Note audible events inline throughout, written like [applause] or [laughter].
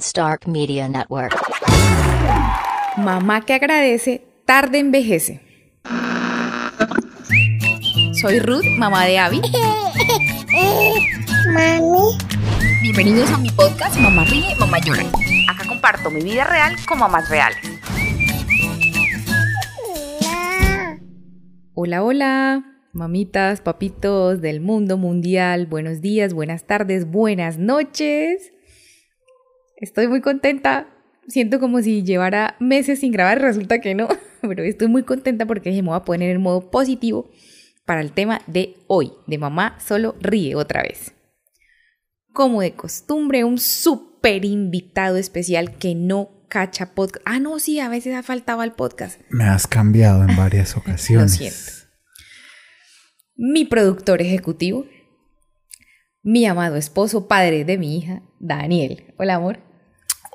Stark Media Network. Mamá que agradece, tarde envejece. Soy Ruth, mamá de Abby. [laughs] Mami, Bienvenidos a mi podcast Mamá Ríe, Mamá Llora. Acá comparto mi vida real con mamás reales. Hola, hola, mamitas, papitos del mundo mundial. Buenos días, buenas tardes, buenas noches. Estoy muy contenta. Siento como si llevara meses sin grabar, resulta que no, [laughs] pero estoy muy contenta porque me voy a poner en modo positivo para el tema de hoy, de mamá solo ríe otra vez. Como de costumbre, un súper invitado especial que no cacha podcast. Ah, no, sí, a veces ha faltado al podcast. Me has cambiado en varias [laughs] ocasiones. siento. mi productor ejecutivo, mi amado esposo, padre de mi hija, Daniel. Hola, amor.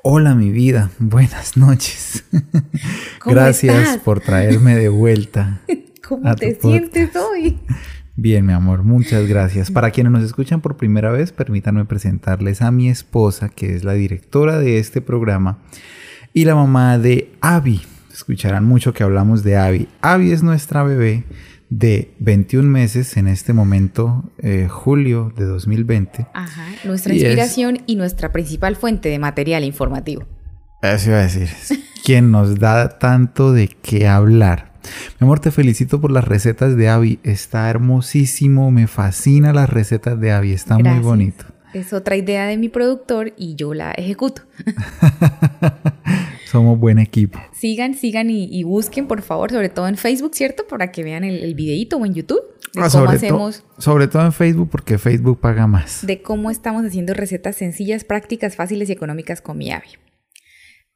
Hola, mi vida. Buenas noches. [laughs] ¿Cómo Gracias estás? por traerme de vuelta. [laughs] ¿Cómo te sientes hoy? Bien, mi amor, muchas gracias. Para quienes nos escuchan por primera vez, permítanme presentarles a mi esposa, que es la directora de este programa, y la mamá de Abby. Escucharán mucho que hablamos de Abby. Abby es nuestra bebé de 21 meses en este momento, eh, julio de 2020. Ajá, nuestra Y es- inspiración y nuestra principal fuente de material informativo. Eso iba a decir. Quien nos da tanto de qué hablar. Mi amor, te felicito por las recetas de Abby. Está hermosísimo. Me fascina las recetas de Abby. Está muy bonito. Es otra idea de mi productor y yo la ejecuto. [laughs] Somos buen equipo. Sigan, sigan y, y busquen, por favor, sobre todo en Facebook, ¿cierto? Para que vean el, el videíto o en YouTube de Ah, cómo sobre, to- hacemos sobre todo en Facebook, porque Facebook paga más. de cómo estamos haciendo recetas sencillas, prácticas, fáciles y económicas con mi Abby.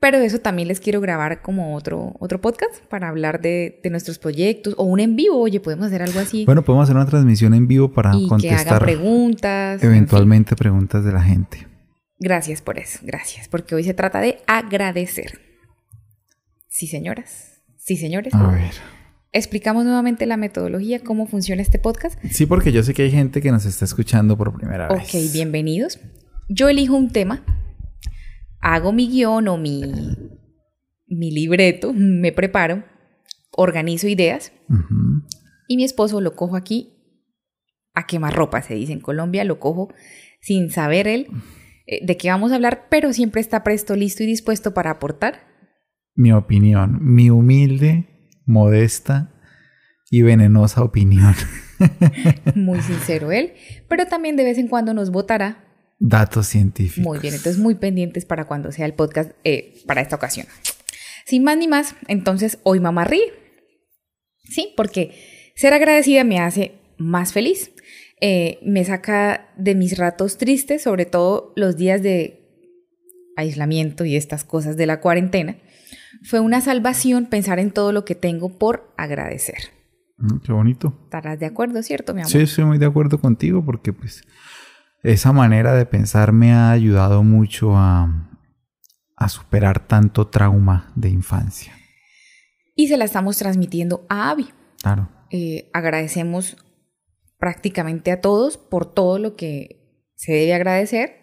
Pero de eso también les quiero grabar como otro, otro podcast para hablar de, de nuestros proyectos o un en vivo. Oye, podemos hacer algo así. Bueno, podemos hacer una transmisión en vivo para y que hagan contestar preguntas. en fin. eventualmente preguntas de la gente. Gracias por eso, gracias. Porque hoy se trata de agradecer. Sí, señoras. Sí, señores. A ver. Explicamos nuevamente la metodología, cómo funciona este podcast. Sí, porque yo sé que hay gente que nos está escuchando por primera vez. Ok, bienvenidos. Yo elijo un tema, hago mi guion o mi, mi libreto, me preparo, organizo ideas y mi esposo lo cojo aquí a quemarropa, se dice en Colombia, lo cojo sin saber él eh, de qué vamos a hablar, pero siempre está presto, listo y dispuesto para aportar. mi opinión, mi humilde, modesta y venenosa opinión. [laughs] Muy sincero él, pero también de vez en cuando nos votará. Datos científicos. Muy bien, entonces muy pendientes para cuando sea el podcast eh, para esta ocasión. Sin más ni más, entonces hoy mamá ríe. Sí, porque ser agradecida me hace más feliz. Eh, me saca de mis ratos tristes, sobre todo los días de aislamiento y estas cosas de la cuarentena. Fue una salvación pensar en todo lo que tengo por agradecer. Mm, Qué bonito. ¿Estarás de acuerdo, cierto, mi amor? Sí, estoy muy de acuerdo contigo porque pues esa manera de pensar me ha ayudado mucho a, a superar tanto trauma de infancia. Y se la estamos transmitiendo a Abby. Claro. Eh, agradecemos prácticamente a todos por todo lo que se debe agradecer.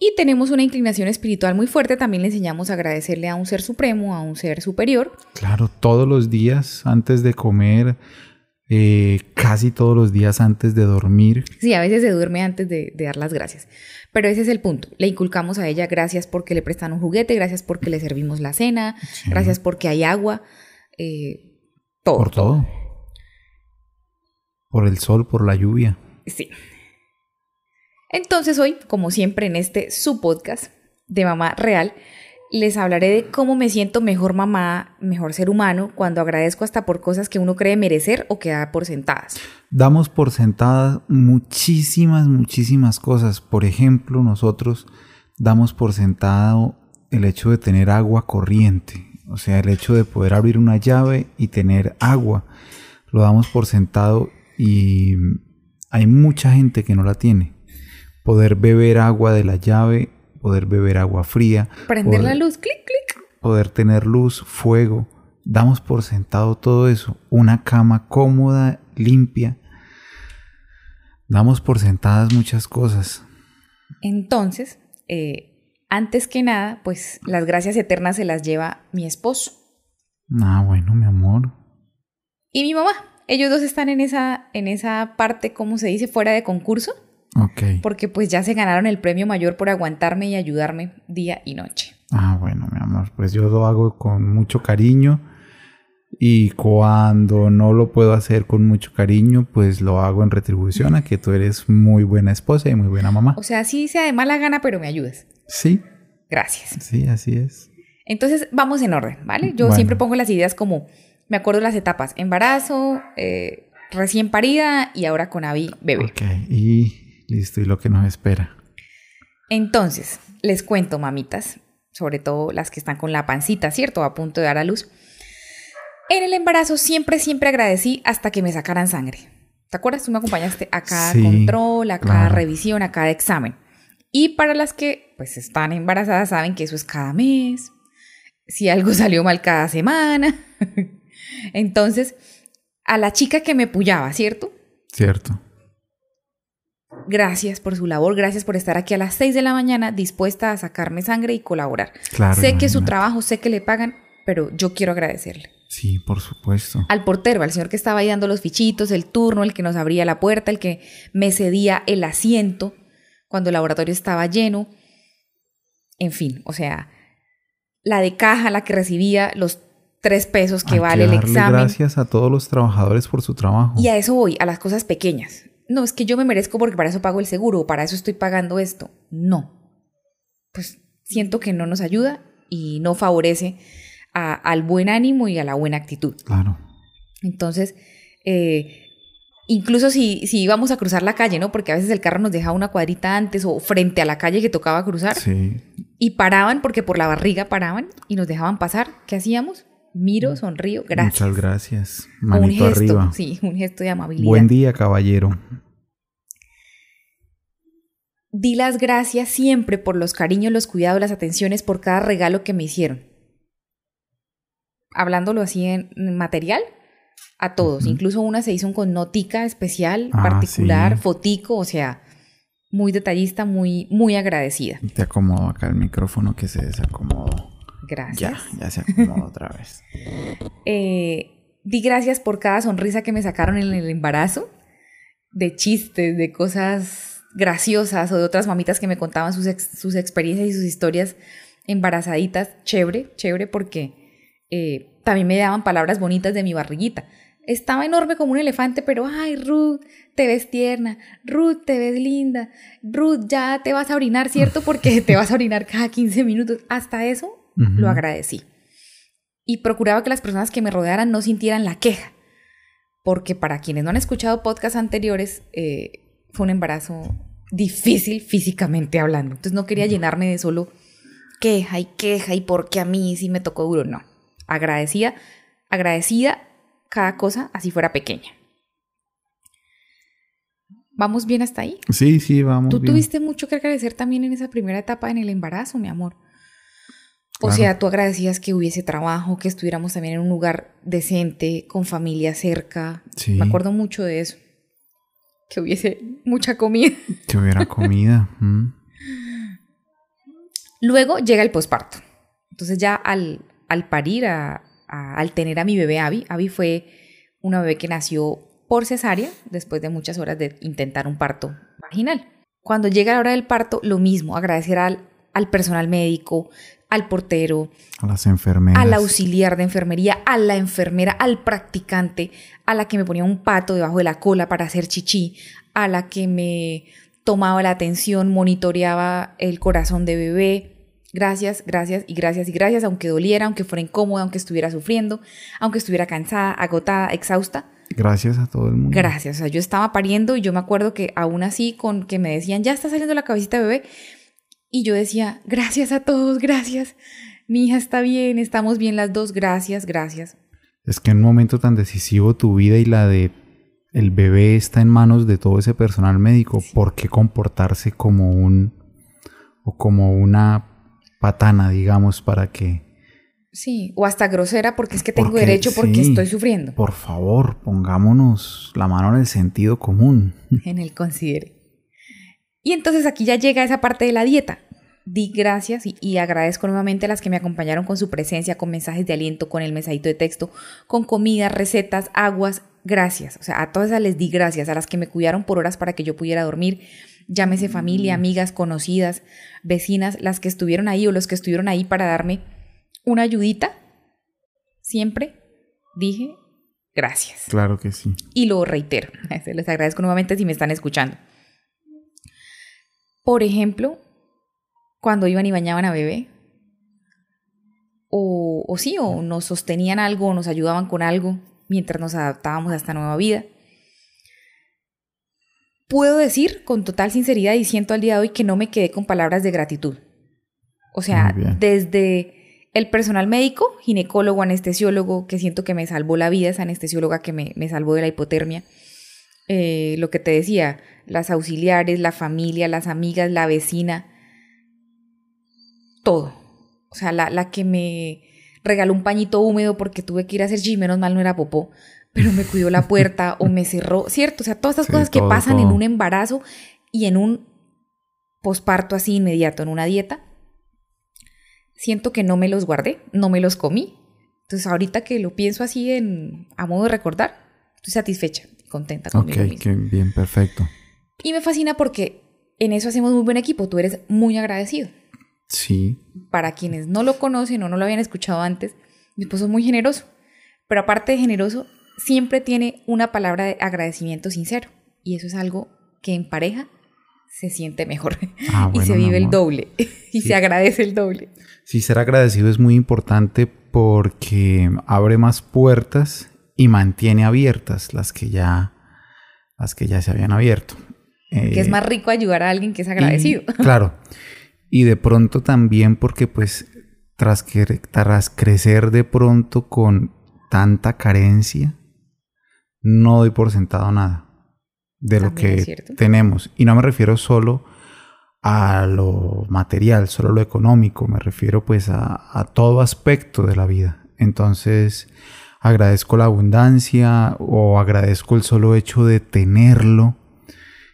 Y tenemos una inclinación espiritual muy fuerte. También le enseñamos a agradecerle a un ser supremo, a un ser superior. Claro, todos los días antes de comer, eh, casi todos los días antes de dormir. Sí, a veces se duerme antes de, de dar las gracias. Pero ese es el punto. Le inculcamos a ella gracias porque le prestan un juguete, gracias porque le servimos la cena, Sí. gracias porque hay agua. eh, todo. Por todo. Por el sol, por la lluvia. Sí. Entonces hoy, como siempre en este su podcast de Mamá Real, les hablaré de cómo me siento mejor mamá, mejor ser humano, cuando agradezco hasta por cosas que uno cree merecer o que da por sentadas. Damos por sentadas muchísimas, muchísimas cosas. Por ejemplo, nosotros damos por sentado el hecho de tener agua corriente. O sea, el hecho de poder abrir una llave y tener agua. Lo damos por sentado y hay mucha gente que no la tiene. Poder beber agua de la llave, poder beber agua fría. Prender poder- la luz, clic, clic. poder tener luz, fuego. Damos por sentado todo eso. Una cama cómoda, limpia. Damos por sentadas muchas cosas. Entonces, eh, antes que nada, pues las gracias eternas se las lleva mi esposo Ah, bueno, mi amor. y mi mamá. Ellos dos están en esa, en esa parte, ¿cómo se dice?, fuera de concurso, Ok. porque pues ya se ganaron el premio mayor por aguantarme y ayudarme día y noche. Ah, bueno, mi amor. Pues yo lo hago con mucho cariño. Y cuando no lo puedo hacer con mucho cariño, pues lo hago en retribución a que tú eres muy buena esposa y muy buena mamá. O sea, sí sea de mala gana, pero me ayudas. Sí, Gracias. sí, así es. Entonces, vamos en orden, ¿vale? Yo Bueno. siempre pongo las ideas como, me acuerdo las etapas, embarazo, eh, recién parida y ahora con Avi bebé. Ok, y listo, y lo que nos espera. Entonces, les cuento, mamitas, sobre todo las que están con la pancita, ¿cierto? A punto de dar a luz. En el embarazo siempre, siempre agradecí hasta que me sacaran sangre. ¿Te acuerdas? Tú me acompañaste a cada Sí, control, a cada claro. revisión, a cada examen. Y para las que pues están embarazadas saben que eso es cada mes. Si algo [laughs] salió mal cada semana. [laughs] Entonces, a la chica que me pullaba, ¿cierto? Cierto. Gracias por su labor, gracias por estar aquí a las 6 de la mañana dispuesta a sacarme sangre y colaborar. Claro. sé que su trabajo, sé que le pagan, pero yo quiero agradecerle. Sí, por supuesto. Al portero, al señor que estaba ahí dando los fichitos, el turno, el que nos abría la puerta, el que me cedía el asiento cuando el laboratorio estaba lleno. En fin, o sea, la de caja, la que recibía los tres pesos que Hay vale el darle examen. Gracias a todos los trabajadores por su trabajo. Y a eso voy, a las cosas pequeñas. No, es que yo me merezco porque para eso pago el seguro o para eso estoy pagando esto. No. Pues siento que no nos ayuda y no favorece a- al buen ánimo y a la buena actitud. Claro. Entonces, eh, incluso si, si íbamos a cruzar la calle, ¿no? Porque a veces el carro nos dejaba una cuadrita antes o frente a la calle que tocaba cruzar Sí. y paraban porque por la barriga paraban y nos dejaban pasar. ¿Qué hacíamos? Miro, sonrío, gracias. Muchas gracias. un Manito gesto, arriba. sí, un gesto de amabilidad. Buen día, caballero. Di las gracias siempre por los cariños, los cuidados, las atenciones, por cada regalo que me hicieron. Hablándolo así en material, a todos. Incluso una se hizo con notica especial, Ah, particular, sí. fotico, o sea, muy detallista, muy, muy agradecida. Te acomodo acá el micrófono que se desacomodó. Gracias. Ya, ya se acomodó otra vez. [laughs] Eh, di gracias por cada sonrisa que me sacaron en el embarazo, de chistes, de cosas graciosas o de otras mamitas que me contaban sus, ex- sus experiencias y sus historias embarazaditas. Chévere, chévere porque eh, también me daban palabras bonitas de mi barriguita. Estaba enorme como un elefante, pero ay, Ruth, te ves tierna, Ruth, te ves linda, Ruth, ya te vas a orinar, ¿cierto? Porque te vas a orinar cada 15 minutos. Hasta eso Lo agradecí. Y procuraba que las personas que me rodearan no sintieran la queja. Porque para quienes no han escuchado podcasts anteriores, eh, fue un embarazo difícil físicamente hablando. Entonces no quería llenarme de solo queja y queja y por qué a mí sí me tocó duro. No. Agradecida, agradecida cada cosa, así fuera pequeña. ¿Vamos bien hasta ahí? Sí, sí, vamos. Tú bien. tuviste mucho que agradecer también en esa primera etapa en el embarazo, mi amor. O sea, tú agradecías que hubiese trabajo, que estuviéramos también en un lugar decente, con familia cerca. Sí. Me acuerdo mucho de eso. Que hubiese mucha comida. Que hubiera comida. [laughs] mm. Luego llega el posparto. Entonces ya al, al parir, a- a- al tener a mi bebé Abby, Abby fue una bebé que nació por cesárea después de muchas horas de intentar un parto vaginal. Cuando llega la hora del parto, lo mismo, agradecer al, al personal médico, al portero, A las enfermeras. al auxiliar de enfermería, a la enfermera, al practicante, a la que me ponía un pato debajo de la cola para hacer chichi, a la que me tomaba la atención, monitoreaba el corazón de bebé. Gracias, gracias y gracias y gracias, aunque doliera, aunque fuera incómoda, aunque estuviera sufriendo, aunque estuviera cansada, agotada, exhausta. Gracias a todo el mundo. Gracias. O sea, yo estaba pariendo y yo me acuerdo que aún así con que me decían, ya está saliendo la cabecita de bebé. Y yo decía, gracias a todos, gracias. Mi hija está bien, estamos bien las dos, gracias, gracias. Es que en un momento tan decisivo tu vida y la de el bebé está en manos de todo ese personal médico. ¿Por qué comportarse como un o como una patana, digamos, para que Sí, o hasta grosera porque es que tengo Porque- derecho porque sí. estoy sufriendo. por favor pongámonos la mano en el sentido común? En el considere. Y entonces aquí ya llega esa parte de la dieta. di gracias y, y, agradezco nuevamente a las que me acompañaron con su presencia, con mensajes de aliento, con el mensadito de texto, con comida, recetas, aguas. Gracias. O sea, a todas esas les di gracias, a las que me cuidaron por horas para que yo pudiera dormir. Llámese familia, amigas, conocidas, vecinas, las que estuvieron ahí o los que estuvieron ahí para darme una ayudita. Siempre dije gracias. Claro que sí. Y lo reitero. [laughs] Les agradezco nuevamente si me están escuchando. Por ejemplo, cuando iban y bañaban a bebé. O, o sí, o nos sostenían algo, o nos ayudaban con algo mientras nos adaptábamos a esta nueva vida. Puedo decir con total sinceridad y siento al día de hoy que no me quedé con palabras de gratitud. O sea, desde el personal médico, ginecólogo, anestesiólogo, que siento que me salvó la vida, esa anestesióloga que me, me salvó de la hipotermia. Eh, lo que te decía, las auxiliares, la familia, las amigas, la vecina, todo. O sea, la, la que me regaló un pañito húmedo porque tuve que ir a hacer chi, menos mal no era popó, pero me cuidó la puerta o me cerró, [laughs] ¿cierto? O sea, todas estas sí, cosas que todo, pasan todo. en un embarazo y en un posparto así inmediato, en una dieta, siento que no me los guardé, no me los comí. Entonces, ahorita que lo pienso así en, a modo de recordar, estoy satisfecha, contenta conmigo Ok, qué bien, perfecto. Y me fascina porque en eso hacemos muy buen equipo. Tú eres muy agradecido. Sí. Para quienes no lo conocen o no lo habían escuchado antes, mi esposo es muy generoso. Pero aparte de generoso, siempre tiene una palabra de agradecimiento sincero. Y eso es algo que en pareja se siente mejor. Ah, [laughs] y bueno, se vive el doble. [laughs] y Sí. se agradece el doble. Sí, ser agradecido es muy importante porque abre más puertas y mantiene abiertas las que ya, las que ya se habían abierto. que es Eh, más rico ayudar a alguien que es agradecido. y- [laughs] claro. Y de pronto también porque pues tras, que, tras crecer de pronto con tanta carencia, no doy por sentado nada de lo También que tenemos. Y no me refiero solo a lo material, solo a lo económico, me refiero pues a, a todo aspecto de la vida. Entonces agradezco la abundancia o agradezco el solo hecho de tenerlo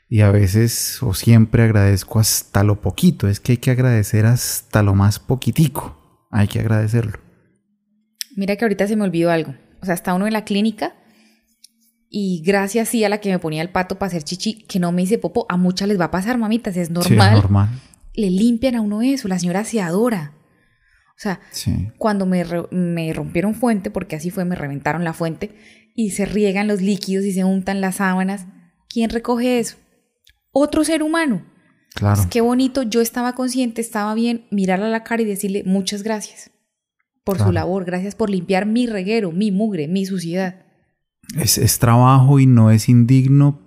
y a veces o siempre agradezco hasta lo poquito. Es que hay que agradecer hasta lo más poquitico. Hay que agradecerlo. Mira que ahorita se me olvidó algo. O sea, está uno en la clínica y gracias sí a la que me ponía el pato para hacer chichi, que no me hice popo, a muchas les va a pasar, mamitas, es Sí, normal. es normal. Le limpian a uno eso, la señora se adora. O sea, Sí. cuando me, me rompieron fuente, porque así fue, me reventaron la fuente, y se riegan los líquidos y se untan las sábanas, ¿quién recoge eso? Otro ser humano. Claro. Pues qué bonito, yo estaba consciente, estaba bien, mirarle a la cara y decirle muchas gracias por Claro. su labor, gracias por limpiar mi reguero, mi mugre, mi suciedad. Es, es trabajo y no es indigno,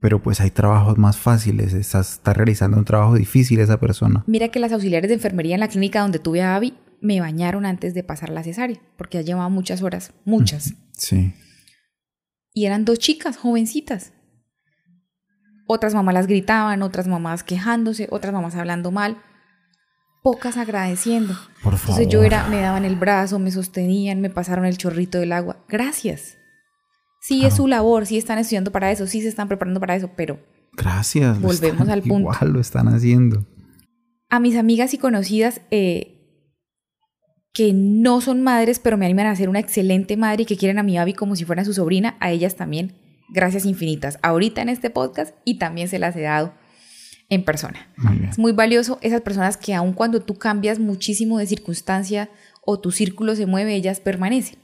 pero pues hay trabajos más fáciles. Está, está realizando un trabajo difícil esa persona. Mira que las auxiliares de enfermería en la clínica donde tuve a Abby me bañaron antes de pasar la cesárea, porque ya llevaba muchas horas, muchas. Sí. Y eran dos chicas, jovencitas. Otras mamás las gritaban, otras mamás quejándose, otras mamás hablando mal, pocas agradeciendo. Por favor. Entonces yo era, me daban el brazo, me sostenían, me pasaron el chorrito del agua. Gracias. Sí es Claro. su labor, sí están estudiando para eso, sí se están preparando para eso, pero Gracias. Volvemos están- al [laughs] punto. Igual lo están haciendo. a mis amigas y conocidas eh, que no son madres, pero me animan a ser una excelente madre y que quieren a mi Abby como si fuera su sobrina, a ellas también, gracias infinitas, ahorita en este podcast y también se las he dado en persona. Muy. Es muy valioso esas personas que aun cuando tú cambias muchísimo de circunstancia o tu círculo se mueve, ellas permanecen.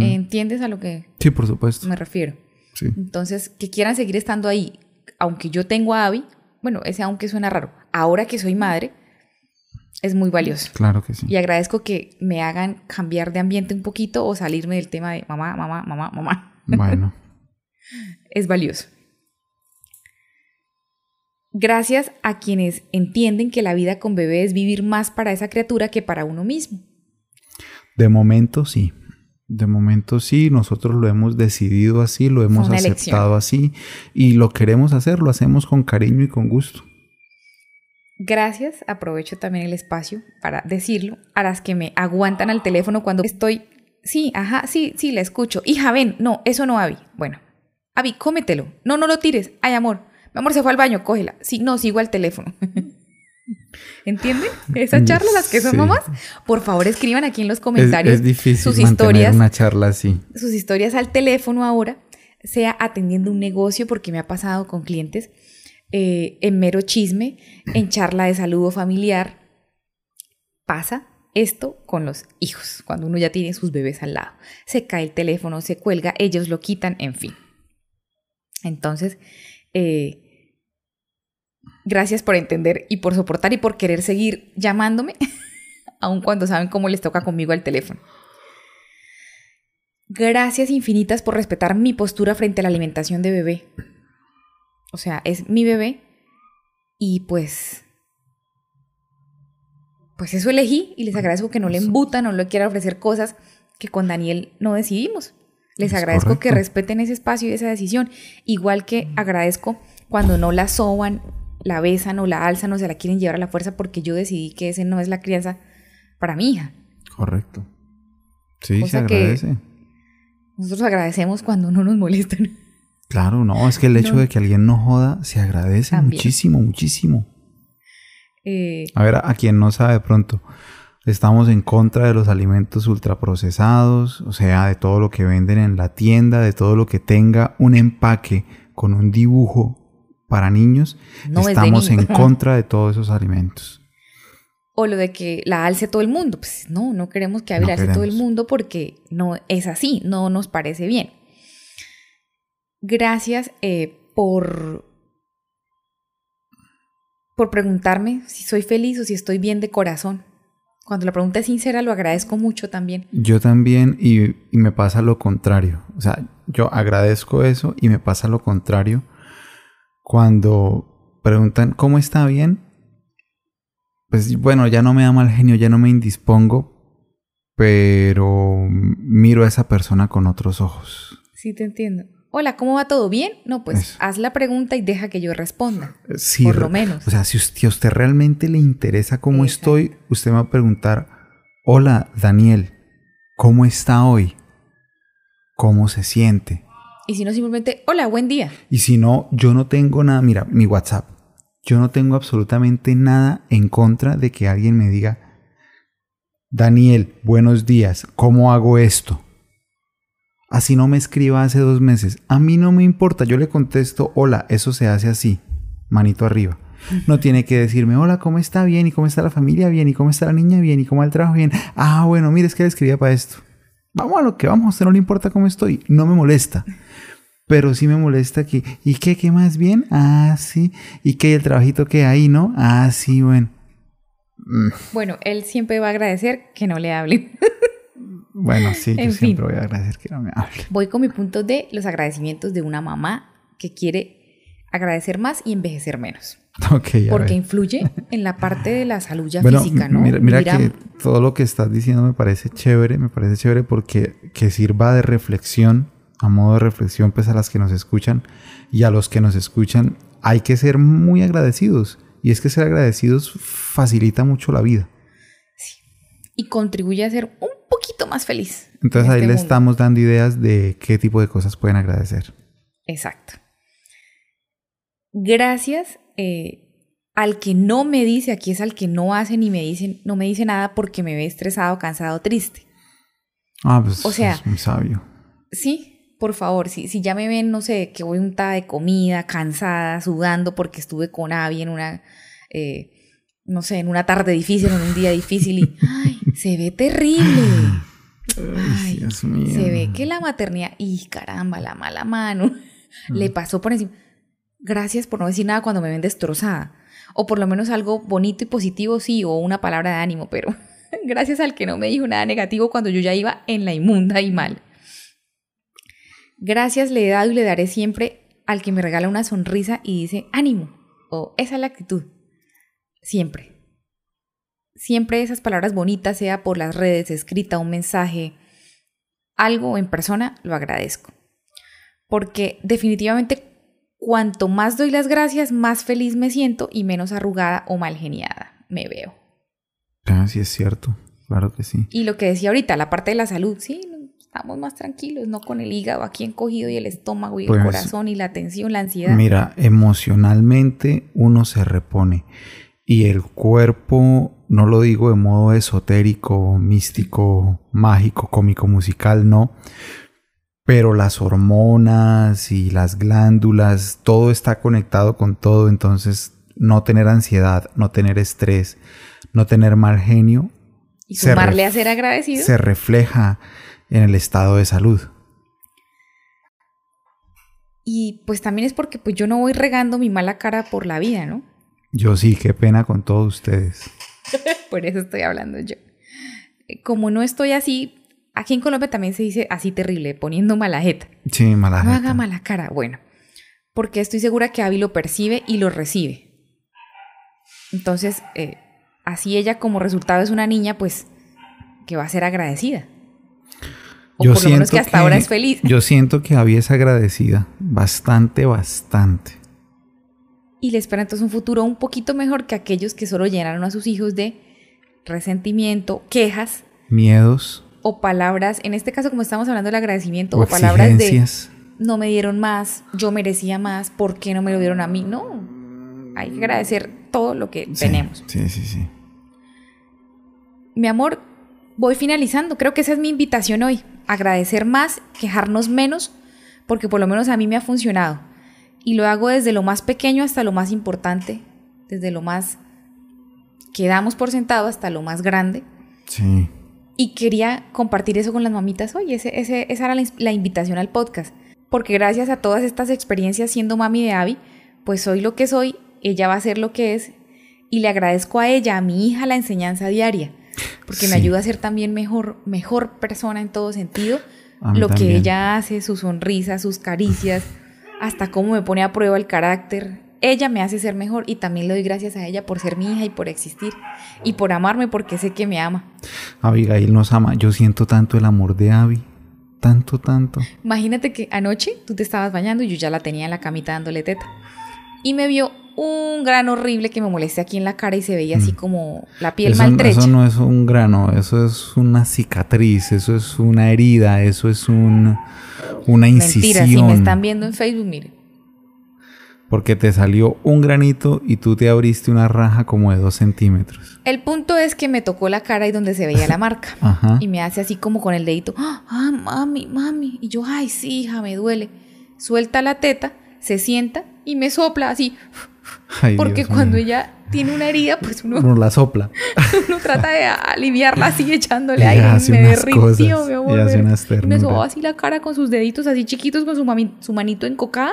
¿Entiendes a lo que Sí, por supuesto. me refiero? Sí. Entonces, que quieran seguir estando ahí, aunque yo tengo a Abby, bueno, ese aunque suena raro, ahora que soy madre, es muy valioso. Claro que sí. Y agradezco que me hagan cambiar de ambiente un poquito o salirme del tema de mamá, mamá, mamá, mamá. Bueno. [laughs] Es valioso. Gracias a quienes entienden que la vida con bebé es vivir más para esa criatura que para uno mismo. De momento sí. De momento sí, nosotros lo hemos decidido así, lo hemos aceptado así y lo queremos hacer, lo hacemos con cariño y con gusto. Gracias, aprovecho también el espacio para decirlo a las que me aguantan al teléfono cuando estoy, sí, ajá, sí, sí, la escucho. Hija, ven, no, eso no, Abby. Bueno, Abby, cómetelo. No, no lo tires. Ay, amor, mi amor se fue al baño, cógela. Sí, no, sigo al teléfono. [laughs] ¿Entienden? Esa charla, las que son Sí. mamás, por favor escriban aquí en los comentarios es difícil sus historias, una charla así. sus historias al teléfono ahora, sea atendiendo un negocio, porque me ha pasado con clientes, eh, en mero chisme, en charla de saludo familiar. Pasa esto con los hijos, cuando uno ya tiene sus bebés al lado. Se cae el teléfono, se cuelga, ellos lo quitan, en fin. Entonces, eh, gracias por entender y por soportar y por querer seguir llamándome, [laughs] aun cuando saben cómo les toca conmigo al teléfono. Gracias infinitas por respetar mi postura frente a la alimentación de bebé. O sea, es mi bebé y pues... Pues eso elegí y les agradezco que no le embutan, no le quiera ofrecer cosas que con Daniel no decidimos. Les Es agradezco que respeten ese espacio y esa decisión. Igual que agradezco cuando no la soban, la besan o la alzan o se la quieren llevar a la fuerza porque yo decidí que ese no es la crianza para mi hija. Correcto. Sí, Cosa se que- agradece. Nosotros agradecemos cuando no nos molestan. Claro, no, es que el hecho No. de que alguien no joda se agradece También. muchísimo, muchísimo. Eh, A ver, a quien no sabe de pronto, estamos en contra de los alimentos ultraprocesados, o sea, de todo lo que venden en la tienda, de todo lo que tenga un empaque con un dibujo para niños. No es de estamos en [laughs] contra de todos esos alimentos. o lo de que la alce todo el mundo. Pues no, no queremos que No la alce todo el mundo porque no es así, no nos parece bien. Gracias eh, por, por preguntarme si soy feliz o si estoy bien de corazón. Cuando la pregunta es sincera, lo agradezco mucho también. Yo también, y, y me pasa lo contrario. O sea, yo agradezco eso y me pasa lo contrario cuando preguntan, ¿cómo está bien? Pues bueno, ya no me da mal genio, ya no me indispongo, pero miro a esa persona con otros ojos. Sí, te entiendo. Hola, ¿cómo va todo bien? No, pues Eso. haz la pregunta y deja que yo responda. Sí, Por lo menos. O sea, si usted, a usted realmente le interesa cómo Exacto. estoy, usted me va a preguntar, hola Daniel, ¿cómo está hoy? ¿Cómo se siente? Y si no, simplemente, hola, buen día. Y si no, yo no tengo nada, mira, mi WhatsApp. Yo no tengo absolutamente nada en contra de que alguien me diga, Daniel, buenos días, ¿cómo hago esto? Así no me escriba hace dos meses. A mí no me importa, yo le contesto, hola, eso se hace así, manito arriba. No tiene que decirme, hola, ¿cómo está? Bien, ¿y cómo está la familia? Bien, ¿y cómo está la niña? Bien, ¿y cómo va el trabajo? Bien. Ah, bueno, mire, es que le escribía para esto. Vamos a lo que vamos, a usted no le importa cómo estoy, no me molesta. Pero sí me molesta que, ¿y qué? ¿Qué más bien? Ah, sí. ¿Y qué? ¿El trabajito que hay, no? Ah, sí, bueno. Mm, Bueno, él siempre va a agradecer que no le hablen. [laughs] Bueno, sí, yo En siempre fin. voy a agradecer que no me hable. Voy con mi punto de los agradecimientos de una mamá que quiere agradecer más y envejecer menos. [laughs] Ok, a Porque ver. influye en la parte de la salud ya Bueno, física, ¿no? mira, mira que todo lo que estás diciendo me parece chévere, me parece chévere porque que sirva de reflexión, a modo de reflexión, pues a las que nos escuchan y a los que nos escuchan, hay que ser muy agradecidos. Y es que ser agradecidos facilita mucho la vida. y contribuye a ser un poquito más feliz. Entonces en ahí este le mundo. estamos dando ideas de qué tipo de cosas pueden agradecer. Exacto. Gracias eh, al que no me dice, aquí es al que no hace ni me dice, no me dice nada porque me ve estresado, cansado, triste. Ah, pues O sea- es muy sabio. Sí, por favor, si, si ya me ven, no sé, que voy untada de comida, cansada, sudando porque estuve con Abby en una, eh, no sé, en una tarde difícil, en un día difícil y, [laughs] ay, se ve terrible. Ay, Dios mío. Se ve que la maternidad, y caramba, la mala mano, [laughs] le pasó por encima. Gracias por no decir nada cuando me ven destrozada. O por lo menos algo bonito y positivo, sí, o una palabra de ánimo, pero [laughs] gracias al que no me dijo nada negativo cuando yo ya iba en la inmunda y mal. Gracias le he dado y le daré siempre al que me regala una sonrisa y dice ánimo, o esa es la actitud. Siempre. Siempre esas palabras bonitas, sea por las redes, escrita, un mensaje, algo en persona, lo agradezco. Porque definitivamente cuanto más doy las gracias, más feliz me siento y menos arrugada o mal geniada me veo. Ah, sí es cierto. Claro que sí. Y lo que decía ahorita, la parte de la salud, sí, estamos más tranquilos, no con el hígado aquí encogido y el estómago y el Pues, corazón y la tensión, la ansiedad. Mira, emocionalmente uno se repone. Y el cuerpo, no lo digo de modo esotérico, místico, mágico, cómico, musical, no, pero las hormonas y las glándulas, todo está conectado con todo, entonces no tener ansiedad, no tener estrés, no tener mal genio. Y sumarle a ser agradecido. Se refleja en el estado de salud. Y pues también es porque pues yo no voy regando mi mala cara por la vida, ¿no? Yo sí, qué pena con todos ustedes. [laughs] por eso estoy hablando yo. Como no estoy así, aquí en Colombia también se dice así terrible, poniendo mala jeta. Sí, mala No haga mala cara. Bueno, porque estoy segura que Abby lo percibe y lo recibe. Entonces, eh, así ella como resultado es una niña, pues, que va a ser agradecida. O yo por lo menos que hasta ahora es feliz. Yo siento que Abby es agradecida. Bastante, bastante. Y le espera entonces un futuro un poquito mejor que aquellos que solo llenaron a sus hijos de resentimiento, quejas. Miedos. O palabras, en este caso como estamos hablando del agradecimiento, o, palabras de no me dieron más, yo merecía más, ¿por qué no me lo dieron a mí? No, hay que agradecer todo lo que tenemos. Sí, sí, sí. Mi amor, voy finalizando. Creo que esa es mi invitación hoy. Agradecer más, quejarnos menos, porque por lo menos a mí me ha funcionado. Y lo hago desde lo más pequeño hasta lo más importante, desde lo más que damos por sentado hasta lo más grande. Sí. Y quería compartir eso con las mamitas hoy. Ese, esa era la, la, invitación al podcast. Porque gracias a todas estas experiencias siendo mami de Abby, pues soy lo que soy, ella va a ser lo que es. Y le agradezco a ella, a mi hija, la enseñanza diaria porque me ayuda a ser también mejor, mejor persona en todo sentido. Lo que ella hace, su sonrisa, sus caricias, [laughs] hasta cómo me pone a prueba el carácter. Ella me hace ser mejor y también le doy gracias a ella por ser mi hija y por existir y por amarme porque sé que me ama. Abigail nos ama. Yo siento tanto el amor de Abby. Tanto, tanto. Imagínate que anoche tú te estabas bañando y yo ya la tenía en la camita dándole teta. Y me vio un grano horrible que me molesté aquí en la cara y se veía así mm. como la piel maltrecha. Eso no es un grano, eso es una cicatriz, eso es una herida, eso es un, una incisión. Mentira, si me están viendo en Facebook, mire. Porque te salió un granito y tú te abriste una raja como de dos centímetros. El punto es que me tocó la cara y donde se veía la [laughs] marca. Y me hace así como con el dedito, ah, mami, mami. Y yo, ay, sí, hija, me duele. Suelta la teta, se sienta y me sopla así. Porque cuando ella tiene una herida, pues uno, uno la sopla. [laughs] uno trata de aliviarla así echándole aire. Me derritió, mi amor. Me, me sobó así la cara con sus deditos así chiquitos, con su, su manito encocada.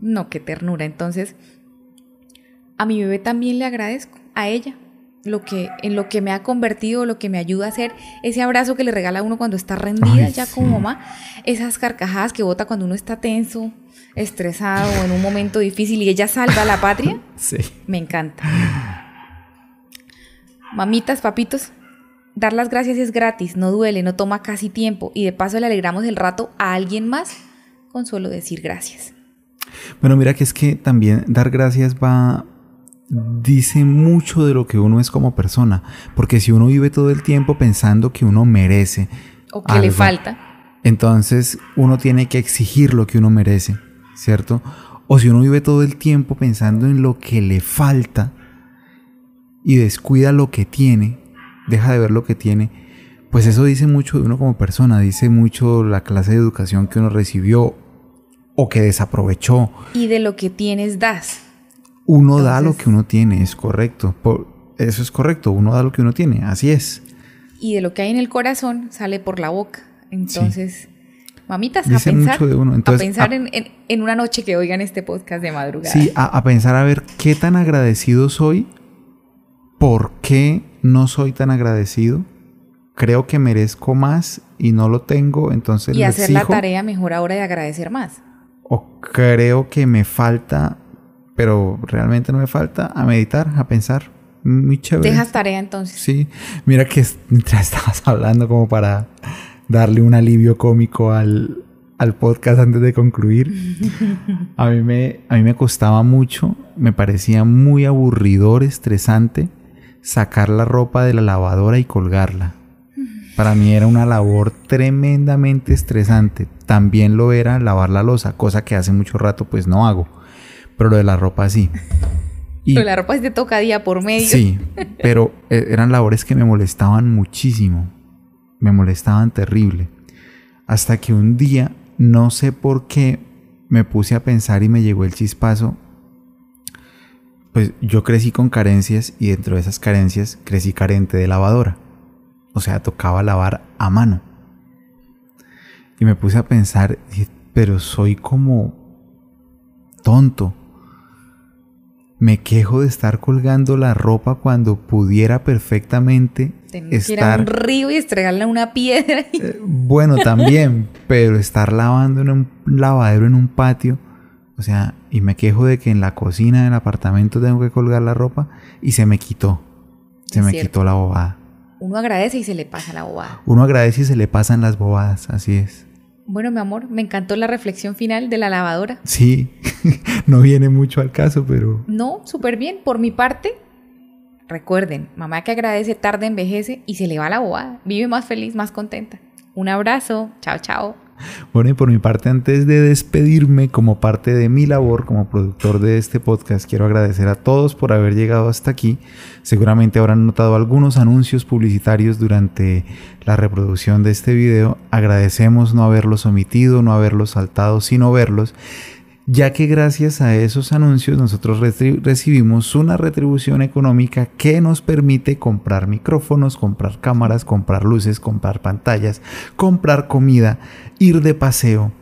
No, qué ternura. Entonces, a mi bebé también le agradezco, a ella, lo que, en lo que me ha convertido, lo que me ayuda a hacer, ese abrazo que le regala a uno cuando está rendida ya como mamá, esas carcajadas que bota cuando uno está tenso, estresado o en un momento difícil y ella salva a la patria, sí. me encanta. Mamitas, papitos, dar las gracias es gratis, no duele, no toma casi tiempo y de paso le alegramos el rato a alguien más con solo decir gracias. Bueno, mira que es que también dar gracias va dice mucho de lo que uno es como persona, porque si uno vive todo el tiempo pensando que uno merece o que le falta, entonces uno tiene que exigir lo que uno merece, ¿cierto? O si uno vive todo el tiempo pensando en lo que le falta y descuida lo que tiene, deja de ver lo que tiene, pues eso dice mucho de uno como persona, dice mucho la clase de educación que uno recibió o que desaprovechó. Y de lo que tienes das. Uno da lo que uno tiene, es correcto. eso es correcto, uno da lo que uno tiene, así es. Y de lo que hay en el corazón sale por la boca. Entonces, mamitas, a pensar, a pensar en, una noche que oigan este podcast de madrugada. Sí, a, a, pensar a ver qué tan agradecido soy, por qué no soy tan agradecido. Creo que merezco más y no lo tengo, entonces... Y hacer la tarea mejor ahora de agradecer más. O creo que me falta pero realmente no me falta a meditar, a pensar. Muy chévere. Dejas tarea entonces. Sí, mira que mientras [laughs] estabas hablando como para darle un alivio cómico al, al podcast antes de concluir, [laughs] a mí, me, a mí me costaba mucho, me parecía muy aburridor, estresante, sacar la ropa de la lavadora y colgarla. Para mí era una labor tremendamente estresante. También lo era lavar la losa, cosa que hace mucho rato pues no hago pero lo de la ropa sí. Y, Pero la ropa se te toca día por medio. sí, pero eh, eran labores que me molestaban muchísimo. Me molestaban terrible. Hasta que un día, no sé por qué, me puse a pensar y me llegó el chispazo. Pues yo crecí con carencias y dentro de esas carencias crecí carente de lavadora. O sea, tocaba lavar a mano. Y me puse a pensar, pero soy como tonto. Me quejo de estar colgando la ropa cuando pudiera perfectamente Tener que ir a estar un río y estregarle a una piedra. y- eh, Bueno, también, [laughs] pero estar lavando en un lavadero en un patio, o sea, y me quejo de que en la cocina del apartamento tengo que colgar la ropa y se me quitó. Se Es me cierto. quitó la bobada. Uno agradece y se le pasa la bobada. Uno agradece y se le pasan las bobadas, así es. Bueno, mi amor, me encantó la reflexión final de la lavadora. Sí, [laughs] no viene mucho al caso, pero No, súper bien. Por mi parte, recuerden, mamá que agradece tarde envejece y se le va la bobada. Vive más feliz, más contenta. Un abrazo. Chao, chao. Bueno, y por mi parte, antes de despedirme como parte de mi labor como productor de este podcast, quiero agradecer a todos por haber llegado hasta aquí. Seguramente habrán notado algunos anuncios publicitarios durante la reproducción de este video. Agradecemos no haberlos omitido, no haberlos saltado, sino verlos ya que gracias a esos anuncios nosotros recibimos una retribución económica que nos permite comprar micrófonos, comprar cámaras, comprar luces, comprar pantallas, comprar comida, ir de paseo,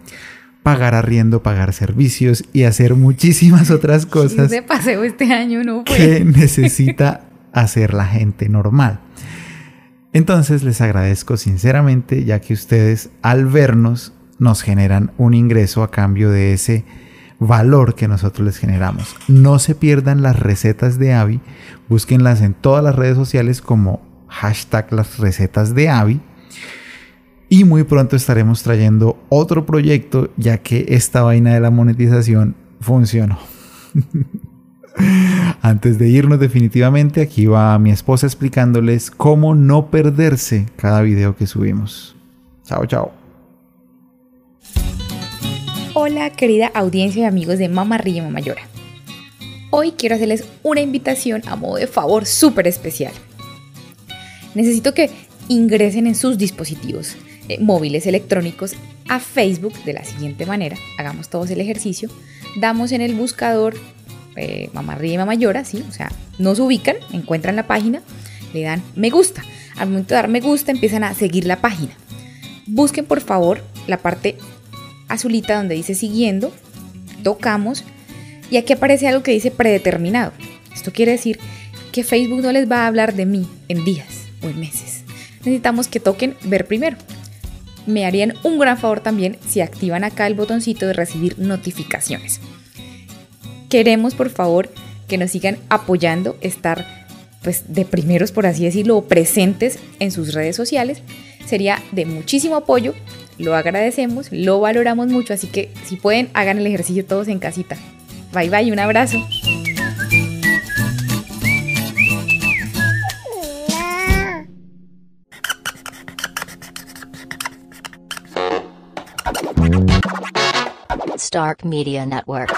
pagar arriendo, pagar servicios y hacer muchísimas otras [laughs] Ir cosas de paseo este año no que [laughs] [laughs] necesita hacer la gente normal. Entonces les agradezco sinceramente ya que ustedes al vernos nos generan un ingreso a cambio de ese valor que nosotros les generamos. No se pierdan las recetas de Avi, búsquenlas en todas las redes sociales como hashtag las recetas de Avi. Y muy pronto estaremos trayendo otro proyecto ya que esta vaina de la monetización funcionó. [laughs] Antes de irnos definitivamente, aquí va mi esposa explicándoles cómo no perderse cada video que subimos. Chao, chao. Hola, querida audiencia y amigos de Mamá Ríe Mamá Llora. Hoy quiero hacerles una invitación a modo de favor súper especial. Necesito que ingresen en sus dispositivos eh, móviles electrónicos a Facebook de la siguiente manera. Hagamos todos el ejercicio. Damos en el buscador eh, Mamá Ríe Mamá Llora, ¿sí? O sea, nos ubican, encuentran la página, le dan me gusta. Al momento de dar me gusta empiezan a seguir la página. Busquen por favor la parte azulita donde dice siguiendo, tocamos y aquí aparece algo que dice predeterminado. Esto quiere decir que Facebook no les va a hablar de mí en días o en meses. Necesitamos que toquen ver primero. Me harían un gran favor también si activan acá el botoncito de recibir notificaciones. Queremos por favor que nos sigan apoyando, estar pues de primeros por así decirlo, presentes en sus redes sociales. Sería de muchísimo apoyo lo agradecemos, lo valoramos mucho, así que si pueden, hagan el ejercicio todos en casita. Bye bye, un abrazo. Stark Media Network.